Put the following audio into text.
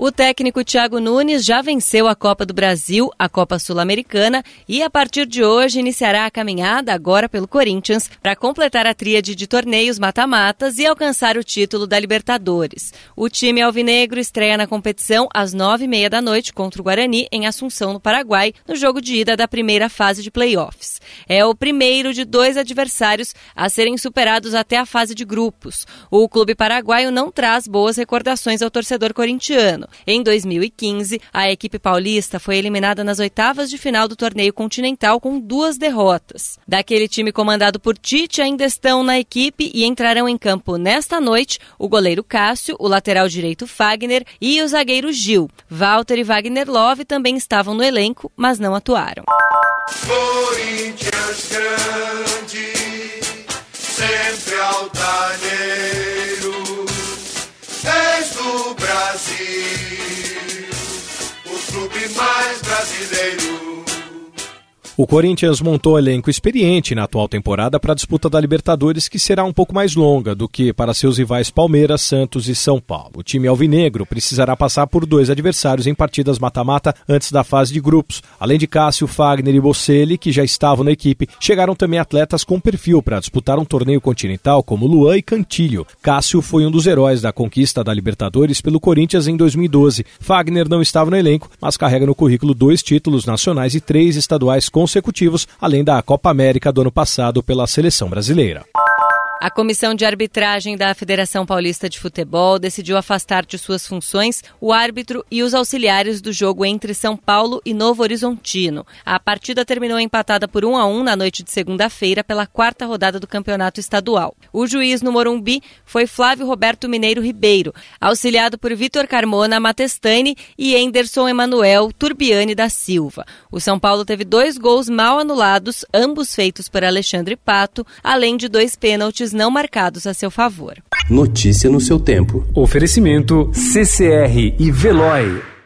O técnico Thiago Nunes já venceu a Copa do Brasil, a Copa Sul-Americana e a partir de hoje iniciará a caminhada agora pelo Corinthians para completar a tríade de torneios mata-matas e alcançar o título da Libertadores. O time alvinegro estreia na competição às nove e meia da noite contra o Guarani em Assunção, no Paraguai, no jogo de ida da primeira fase de playoffs. É o primeiro de dois adversários a serem superados até a fase de grupos. O clube paraguaio não traz boas recordações ao torcedor corintiano. Em 2015, a equipe paulista foi eliminada nas oitavas de final do torneio continental com duas derrotas. Daquele time comandado por Tite ainda estão na equipe e entrarão em campo nesta noite o goleiro Cássio, o lateral direito Fagner e o zagueiro Gil. Walter e Wagner Love também estavam no elenco, mas não atuaram. Corinthians grande, sempre altaneiro, Brasil, o clube mais brasileiro. O Corinthians montou elenco experiente na atual temporada para a disputa da Libertadores, que será um pouco mais longa do que para seus rivais Palmeiras, Santos e São Paulo. O time alvinegro precisará passar por dois adversários em partidas mata-mata antes da fase de grupos. Além de Cássio, Fagner e Bocelli, que já estavam na equipe, chegaram também atletas com perfil para disputar um torneio continental, como Luan e Cantilho. Cássio foi um dos heróis da conquista da Libertadores pelo Corinthians em 2012. Fagner não estava no elenco, mas carrega no currículo dois títulos nacionais e três estaduais consecutivos, além da Copa América do ano passado pela seleção brasileira. A comissão de arbitragem da Federação Paulista de Futebol decidiu afastar de suas funções o árbitro e os auxiliares do jogo entre São Paulo e Novo Horizontino. A partida terminou empatada por 1 a 1 na noite de segunda-feira pela quarta rodada do Campeonato Estadual. O juiz no Morumbi foi Flávio Roberto Mineiro Ribeiro, auxiliado por Vitor Carmona Matestani e Enderson Emanuel Turbiani da Silva. O São Paulo teve dois gols mal anulados, ambos feitos por Alexandre Pato, além de dois pênaltis não marcados a seu favor. Notícia no seu tempo. Oferecimento CCR e Veloy.